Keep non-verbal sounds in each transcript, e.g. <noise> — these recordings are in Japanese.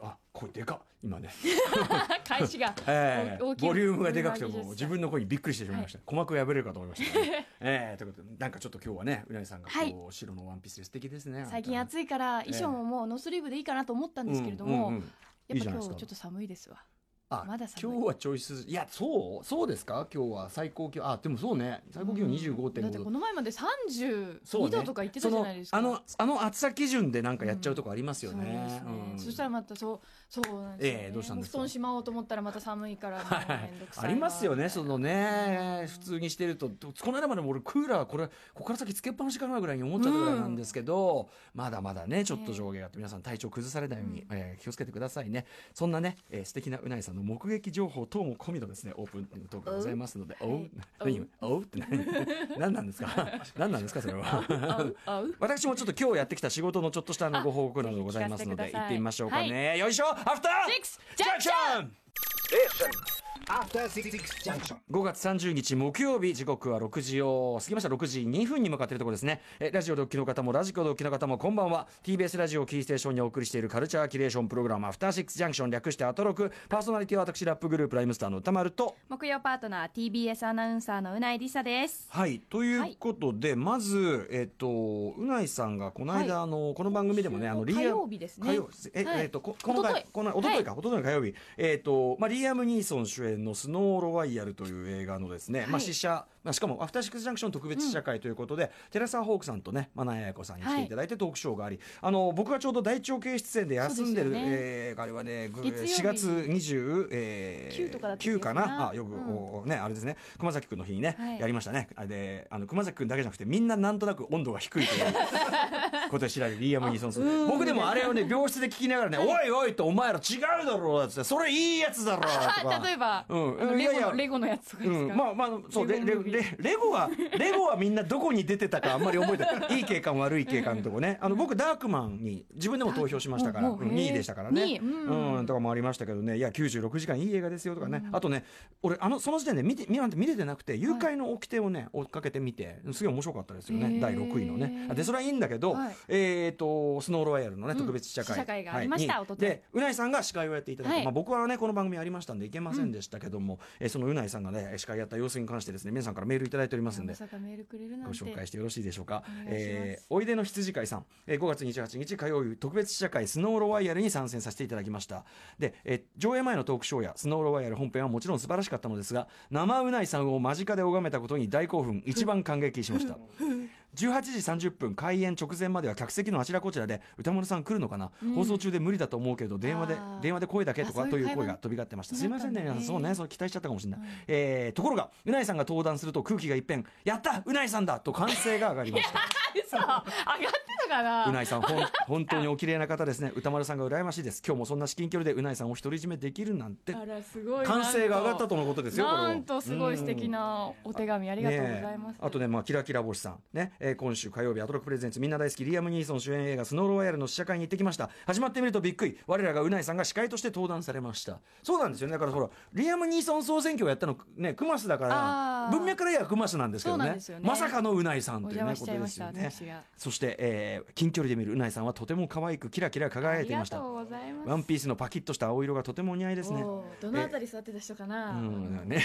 はいあ声でかっ今ね。<laughs> 開始が <laughs> えーボリュームがでかくてもう自分の声にびっくりしてしまいました、鼓膜破れるかと思いました、ね。<laughs> えーということでなんかちょっと今日はねうなぎさんがこう、はい。白のワンピースで素敵ですね最近暑いいから衣装ももうノースリーブでいいかなと思ったんですけれども、やっぱ今日ちょっと寒いですわあまだ今日はちょい涼いやそうそうですか？今日は最高気温。あでもそうね。最高気温25.5だってこ度、の前までそう32度とか言ってたじゃないですか。そのあのあの暑さ基準でなんかやっちゃうとこありますよね。そしたらまたそうそうなんですよ、ね。ええどうしたんですか？布団しまおうと思ったらまた寒いからあわりますよね、そのね、普通にしてると、この間までも俺、クーラー、これ、ここから先つけっぱなしかなぐらいに思っちゃったぐらいなんですけど、まだまだね、ちょっと上下があって、皆さん、体調崩されないように、えー気をつけてくださいね。そんなね、えー素敵なうないさんの目撃情報等も込みのですね、オープントークがございますので、おう、はい。何おうって何 <laughs> 何なんですか？<laughs> 何なんですか、それは？<laughs> 私もちょっと今日やってきた仕事のちょっとしたあのご報告などございますので、行ってみましょうかね。よいしょ！アフターシックスジャンクション.5月30日木曜日時刻は6時を過ぎました。6時2分に向かっているところですね。えラジオでお聞きの方もラジコでお聞きの方もこんばんは。TBS ラジオをキーステーションにお送りしているカルチャーキュレーションプログラムアフターシックスジャンクション略してアトロク。パーソナリティは私ラップグループライムスターの歌丸と。木曜パートナー TBS アナウンサーのうないりさです。はいということで、まずえっ、とうないさんがこの間、はい。あのこの番組でもねあのリア火曜日ですね。火曜え、はい。えっ、とここの回一昨日この一昨日か、一昨日の火曜日。えっ、とまあリアム・ニーソン主演のスノーロワイヤルという映画のですね、まあ試写まあしかもアフターシックスジャンクション特別試写会ということで、テラサホークさんとねマナヤヤコさんに来ていただいてトークショーがあり、あの僕がちょうど大腸系出演で休んでるでね。えーあれはねぐ月曜日。4月20、えー、9とかだった気9がするな。かな？あよく、おねあれですね。熊崎君の日にね、はい。やりましたね。あれであの熊崎君だけじゃなくてみんななんとなく温度が低いという <laughs> ことで知られるリアム・ニーソンス僕でもあれをね病室で聞きながらね「おいおい」と「お前ら違うだろ」っつって「それいいやつだろ」とか。<laughs> 例えば、うん。レゴいやいやのレゴのやつとかですか、うん、まあまあそうレレレゴはレゴはみんなどこに出てたかあんまり覚えてない。<laughs> いい景観悪い景観のとこね。あの僕ダークマンに自分でも投票しましたから。もうもううん2位でしたからね。うん。うんとかもありましたけどね。いや96時間いい映画ですよとかね、あとね俺あのその時点で見て見なんて見れてなくて誘拐の掟をね追っかけてみてすごい面白かったですよね。第6位のね。でそれはいいんだけど、はい。えっ、とスノーロワイヤルのね特別試写会、試写会がありましたはい。一昨日でうないさんが司会をやっていただいて、はい。まあ、僕はねこの番組ありましたんでいけませんでしたけども、えーそのうないさんがね司会やった様子に関してですね皆さんからメールいただいておりますんでごて紹介してよろしいでしょうか。おえーおいでの羊飼いさん、えー5月28日火曜日特別試写会スノーロワイヤルに参戦させていただきました。で、えー上映前のトークショーやスノーロワイヤル本編はもちろん素晴らしかったのですが、生うないさんを間近で拝めたことに大興奮、一番感激しました。<laughs> 18時30分開演直前までは客席のあちらこちらで歌丸さん来るのかな、放送中で無理だと思うけど電話で電話で声だけとかという声が飛び交ってました。すいませんね皆さんそうねそう期待しちゃったかもしれない、うん。えーところがうないさんが登壇すると空気が一変。やったうないさんだと歓声が上がりました。<laughs> 嘘！上がってたかなうないさんほん本当にお綺麗な方ですね。歌丸さんが羨ましいです。今日もそんな至近距離でうないさんを独り占めできるなんて。あらすごい。歓声が上がったとのことですよこれをなんとすごい素敵なお手紙ありがとうございます、ねえ。あとね、まあ、キラキラ星さん、ね。えー今週火曜日、アトロクプレゼンツ、みんな大好き、リアム・ニーソン主演映画、スノーロワイヤルの試写会に行ってきました。始まってみるとびっくり、我らがうないさんが司会として登壇されました。そうなんですよね、だからほら、リアム・ニーソン総選挙をやったの、ね、クマスだかあら、ー文脈から言えばクマスなんですけどね。ね。まさかのうないさんおという、ね、ことですよね。そして、えー近距離で見るうないさんはとても可愛く、キラキラ輝いていました。ワンピースのパキッとした青色がとてもお似合いですね。どのあたり座ってた人かな、うん。ね、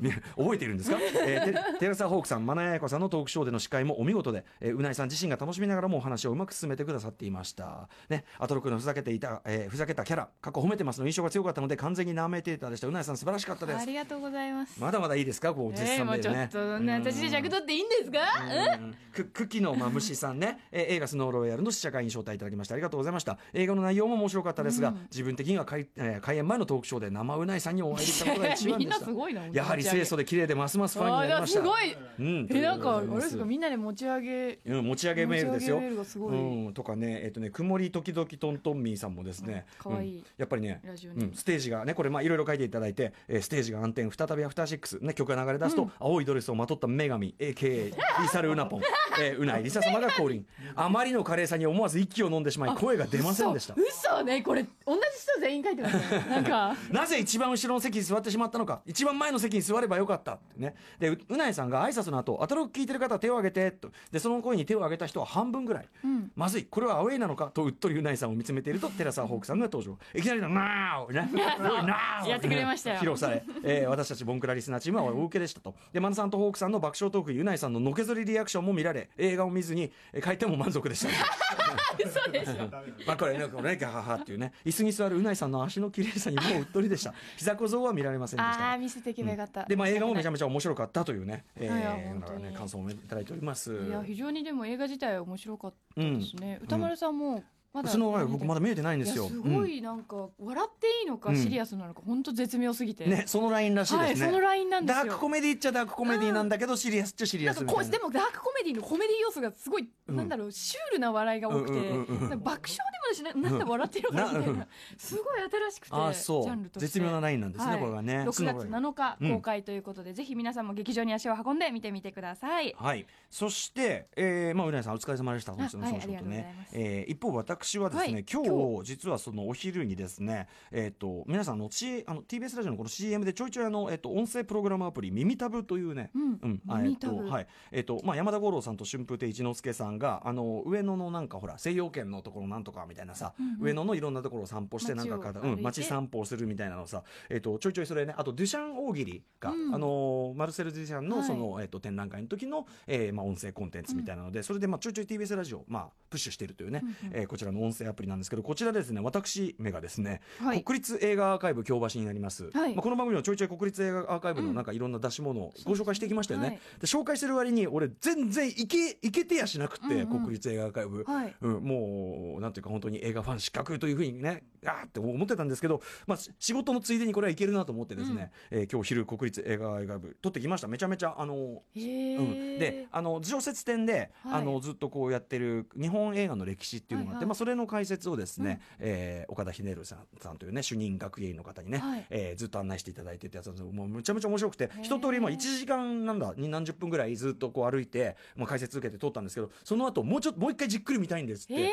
ね <laughs> 覚えているんですか、えー、テテラサホークさん、マナヤヤコさんのトークショーでの司会もお見事で、えーうないさん自身が楽しみながらもお話をうまく進めてくださっていました。ね、アトロクのふざけていた、えーふざけたキャラ、過去褒めてますの印象が強かったので、完全にナーメテーターでした。うないさん素晴らしかったです。ありがとうございます。まだまだいいですか？こう、絶えー、賛でね。もうちょっとね私で尺取っていいんですか、うん。くくきのまむしさんね、えー映画スノーロイヤルの試写会に招待いただきましてありがとうございました。映画の内容も面白かったですが、自分的には開,、えー開演前のトークショーで生うないさんにお会いできたことが一番でした。やはり清楚で綺麗でますますファンになりました。すごい。うん。えなんかあれですか？みんなで持ち上げうん、持ち上げメールですよ。持ち上げメールがすとかね、えっ、とね、曇り時々トントンミーさんもですね。いい。うん。やっぱりね、ステージがね、これまあいろいろ書いていただいて、えーステージが暗転、再びアフターシックス、ね、曲が流れ出すと、青いドレスをまとった女神、AKA リサルウナポン、<laughs> えー、うない。りさ様が降臨。あまりの華麗さに思わず息を飲んでしまい声が出ませんでした。嘘。嘘ね。これ同じ人全員書いてますね。<laughs> なんか。なぜ一番後ろの席に座ってしまったのか。一番前の席に座ればよかった。ってね。でううないさんが挨拶の後アトロク聞いてる方は手を挙げてと。でその声に手を挙げた人は半分ぐらい、ん。まずい。これはアウェイなのか？とうっとりうないさんを見つめているとテラサーホークさんが登場。<laughs> いきなりの「ナー!」ねナーやってくれましたよ。披露され、えー私たちボンクラリスナーチームはお受けでしたと。でマナさんとホークさんの爆笑トークゆないさんののけぞりリアクションも見られ映画を見ずにえー帰っても満足でした。<laughs> 嘘でしょ。<laughs> まあこれね、これね、ガハハっていうね、椅子に座るうないさんの足の綺麗さにもううっとりでした。膝小僧は見られませんでした。ああ見せていけばよかった、で、まあ映画もめちゃめめちゃ面白かったというね、えー、本当に。ね、感想をいただいております。いや非常にでも映画自体は面白かったですね、歌丸さんもまだその前僕まだ見えてないんですよ。すごいなんか笑っていいのかうん。シリアスなのか本当絶妙すぎて、うんね、そのラインらしいですね。はいそのラインなんですよ。ダークコメディっちゃダークコメディなんだけど、シリアスっちゃシリアスみたいな。でもダークコメディのコメディ要素がすごい、うん。なんだろうシュールな笑いが多くて、爆笑でもしないなんで笑ってるのかみたいな、すごい新しくてジャンルう。として。絶妙なラインなんですね、はい。これはね。6月7日うん公開ということで、ぜひ皆さんも劇場に足を運んで見てみてください。はい、そして、えーまあ、うなぎさんお疲れ様でした、本日のはいその仕事ね。えー一方、私はですね、はい今日今実はそのお昼にですね、えっ、と、皆さんあの、C、あの TBS ラジオのこの CM でちょいちょいあの、えっ、と、音声プログラムアプリ、耳タブというね、うんとはい。えっとまあ、山田五郎さんと春風亭一之輔さんがあの上野のなんかほら西洋圏のところなんとかみたいなさ、うんうん。上野のいろんなところを散歩してなんかかうん、街散歩をするみたいなのをさ、えっとちょいちょいそれねあとデュシャン大喜利が、うん。あのマルセル・デュシャンのはい。その、えっと展覧会の時の、えーまあ、音声コンテンツみたいなので、それで、まあ、ちょいちょい TBS ラジオ、まあ、プッシュしているというね、うんうん。えーこちらの音声アプリなんですけどこちらでですね私めがですね、はい。国立映画アーカイブ京橋になります、はい。まあ、この番組はちょいちょい国立映画アーカイブのなん。かいろんな出し物をご紹介してきましたよね、はい。で紹介してる割に俺全然いけいけてやしなくて、うんうん。国立映画アーカイブ、はい。うん、もうなんていうか本当に映画ファン失格というふうにねあーって思ってたんですけど、まあ、し仕事のついでにこれはいけるなと思ってですね、えー今日昼国立映画アーカイブ撮ってきました。めちゃめちゃあのうん、であの常設展で、はい。あのずっとこうやってる日本映画の歴史っていうのがあって、まあ、それの解説をですね、えー岡田ひねるさんさんというね主任学芸員の方にね、はい。えーずっと案内していただいてってやつもうむちゃむちゃ面白くてー。一通りまあ1時間なんだに何十分ぐらいずっとこう歩いて、まあ、解説受けて撮ったんですけどその後もうちょっともう一回じっくり見たいんですって。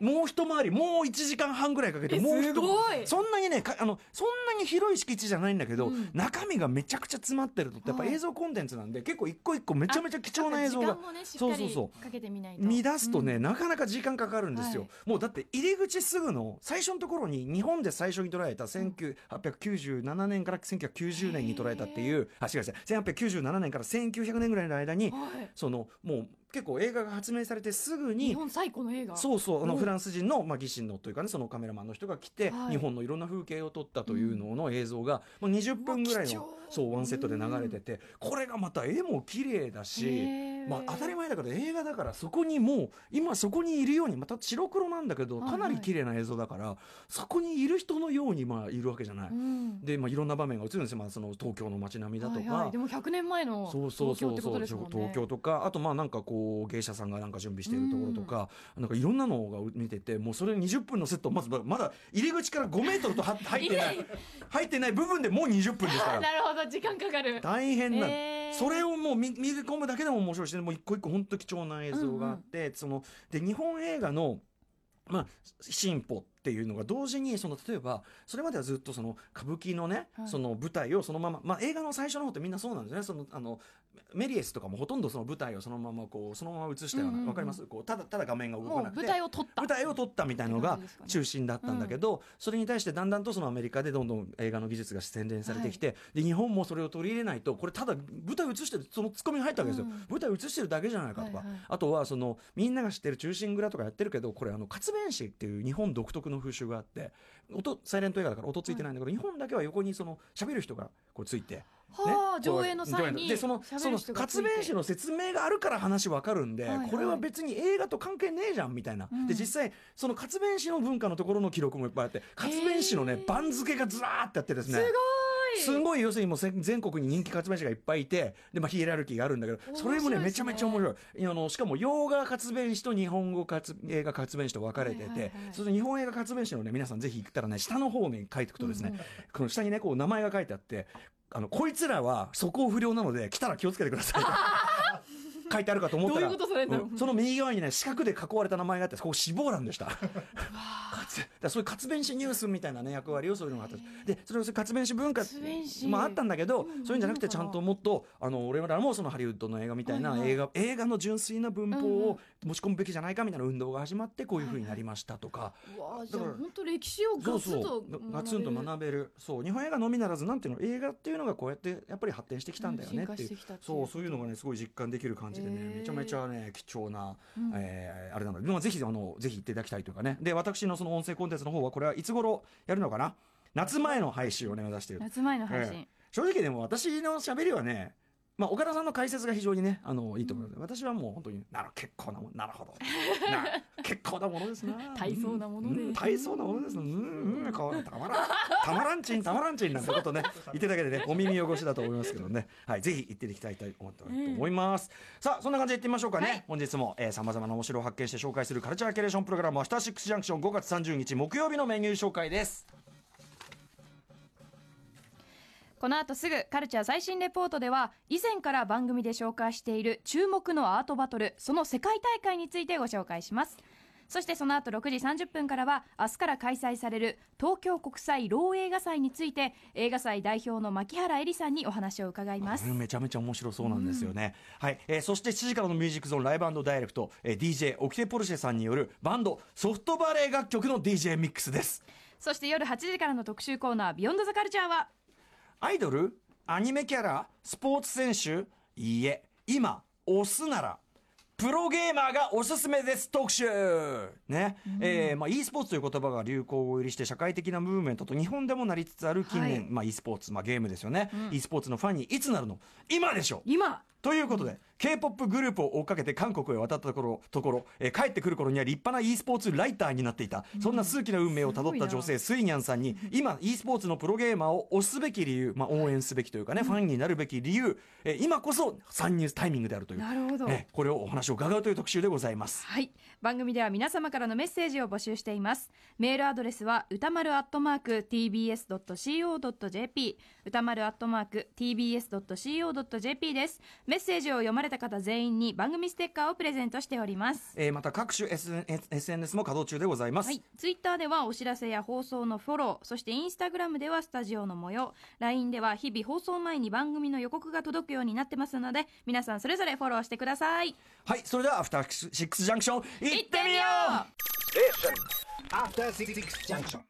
もう一回りもう1時間半ぐらいかけてえもう一すごいそんなにねかあのそんなに広い敷地じゃないんだけど、うん。中身がめちゃくちゃ詰まってるとやっぱはい。映像コンテンツなんで、結構一個一個めちゃめちゃ貴重な映像がそうそうそかけてみないと。見出すとね、うん。なかなか時間かかるんですよ、はい。もうだって入り口すぐの最初のところに日本で最初に捉えた1897年から1990年に捉えたっていうあ違う違う1897年から1900年ぐらいの間にはい。そのもう結構映画が発明されてすぐ日に本最古の映画。そうそうあのお。フランス人の、まあ、技師のというかねそのカメラマンの人が来て、はい。日本のいろんな風景を撮ったというのの映像が、まあ、20分ぐらいうのそうワンセットで流れててこれがまた絵も綺麗だし。まあ、当たり前だから映画だからそこにもう今そこにいるようにまた白黒なんだけどはいかなり綺麗な映像だから、そこにいる人のようにまあいるわけじゃない。うん。で、まあ、いろんな場面が映るんですよ、まあ、その東京の街並みだとか、でも100年前のそうそうそう東京ってこそうとですもんね。東京とかあとまあなんかこう芸者さんがなんか準備しているところとか、なんかいろんなのが見ててもうそれ20分のセットまずまだ入り口から5メートルとは入ってない <laughs> 入ってない部分でもう20分ですから。<laughs> なるほど時間かかる。大変な、え。ーそれをもう見見込むだけでも面白いし、ね、もう一個一個本当貴重な映像があって、そので日本映画のまあ、進歩っていうのが同時にその例えばそれまではずっとその歌舞伎のね、はい。その舞台をそのまま、まあ、映画の最初の方ってみんなそうなんですね。そのあのメリエスとかもほとんどその舞台をそのままこうそのまま映したような、わかります？こうただただ画面が動かなくて舞台を撮った舞台を撮ったみたいなのが中心だったんだけど、それに対してだんだんとそのアメリカでどんどん映画の技術が洗練されてきて、で日本もそれを取り入れないとこれただ舞台映してるそのツッコミが入ったわけですよ、うん。舞台映してるだけじゃないかとか、はいはい。あとはそのみんなが知ってる忠臣蔵とかやってるけどこれあの活弁士っていう日本独特の風習があって音サイレント映画だから音ついてないんだけど、日本だけは横にその喋る人がこうついて。はあ、ね上映の際にでそのその活弁士の説明があるから話わかるんで、はいはい。これは別に映画と関係ねえじゃんみたいな、うん。で実際その活弁士の文化のところの記録もいっぱいあって活弁士のね番付がずらーってあってですね。すごいすごい要するにもうせ全国に人気活弁士がいっぱいいてで、まあ、ヒエラルキーがあるんだけどそれもねめちゃめちゃ面白い。あのしかも洋画活弁士と日本語活映画活弁士と分かれてて、その日本映画活弁士のね皆さんぜひ行ったらね下の方に書いていくとですね、うんうん。この下にねこう名前が書いてあってあのこいつらは素行不良なので来たら気をつけてください <laughs> 書いてあるかと思ったらその右側にね四角で囲われた名前があってここ死亡欄でした。活だそういう活弁士ニュースみたいなね役割をそういうのがあったでそれを活弁士文化活弁士。まああったんだけど、うんそういうんじゃなくてちゃんともっとあの俺らもそのハリウッドの映画みたいなはいはい。映画、映画の純粋な文法を持ち込むべきじゃないかみたいな運動が始まってこういうふうになりましたとか、うわあじゃあだから本当歴史をガツンとガツンと学べる。そう。日本映画のみならずなんていうの映画っていうのがこうやってやっぱり発展してきたんだよねっていう。そうそういうのがねすごい実感できる感じでね、めちゃめちゃね貴重な、うん。えーあれなので、まあ、ぜひあのぜひ行っていただきたいというかね。で私のその音声コンテンツの方はこれはいつ頃やるのかな？夏前の配信をね目指している夏前の配信、ええ。正直でも私の喋りはねまあ、岡田さんの解説が非常にねあのいいと思うので、私はもう本当になる結構なもんなるほど。な結構なものですな。<laughs> 大層なもので。うん大層なものです。なうんうんこうたまらん。たまらんちんたまらんちんなんてことね言ってるだけでねお耳汚しだと思いますけどね。はいぜひ行っていただきたいと思っておりと思います、さあそんな感じで行ってみましょうかね、はい。本日もさまざまな面白を発見して紹介するカルチャーキュレーションプログラム「アフターシックスジャンクション」5月30日木曜日のメニュー紹介ですこの後すぐカルチャー最新レポートでは以前から番組で紹介している注目のアートバトルその世界大会についてご紹介します。そしてその後6時30分からは明日から開催される東京国際ろう映画祭について映画祭代表の牧原依里さんにお話を伺います。うんめちゃめちゃ面白そうなんですよね、はい、えーそして7時からのミュージックゾーン Live Direct、えー DJ オキテポルシェさんによるバンドソフトバレエ楽曲の DJ ミックスです。そして夜8時からの特集コーナー「 Beyond the Culture はアイドルアニメキャラスポーツ選手いいえ今推すならプロゲーマーがおすすめです特集。ね、えーまあ e スポーツという言葉が流行語入りして社会的なムーブメントと日本でもなりつつある近年、はい。まあ e スポーツまあゲームですよね、e スポーツのファンにいつなるの？今でしょ今。ということで k p o p グループを追っかけて韓国へ渡ったところところ、えー帰ってくる頃には立派な e スポーツライターになっていた、そんな数奇な運命をたどった女性スイニャンさんに今 e スポーツのプロゲーマーを推すべき理由、まあ、応援すべきというかね、ファンになるべき理由、えー今こそ参入タイミングであるというなるほど。えーこれをお話を伺うという特集でございます。はい。番組では皆様からのメッセージを募集しています。メールアドレスは歌丸アットマーク tbs.co.jp 歌丸アットマーク tbs.co.jp です。メッセージを読まれた方全員に番組ステッカーをプレゼントしておりますえーまた各種 SN SNS も稼働中でございます。はい、ツイッターではお知らせや放送のフォローそしてインスタグラムではスタジオの模様 LINE では日々放送前に番組の予告が届くようになってますので皆さんそれぞれフォローしてくださいはい、それではアフターシックスジャンクション行ってみよう Station. After Six Junction.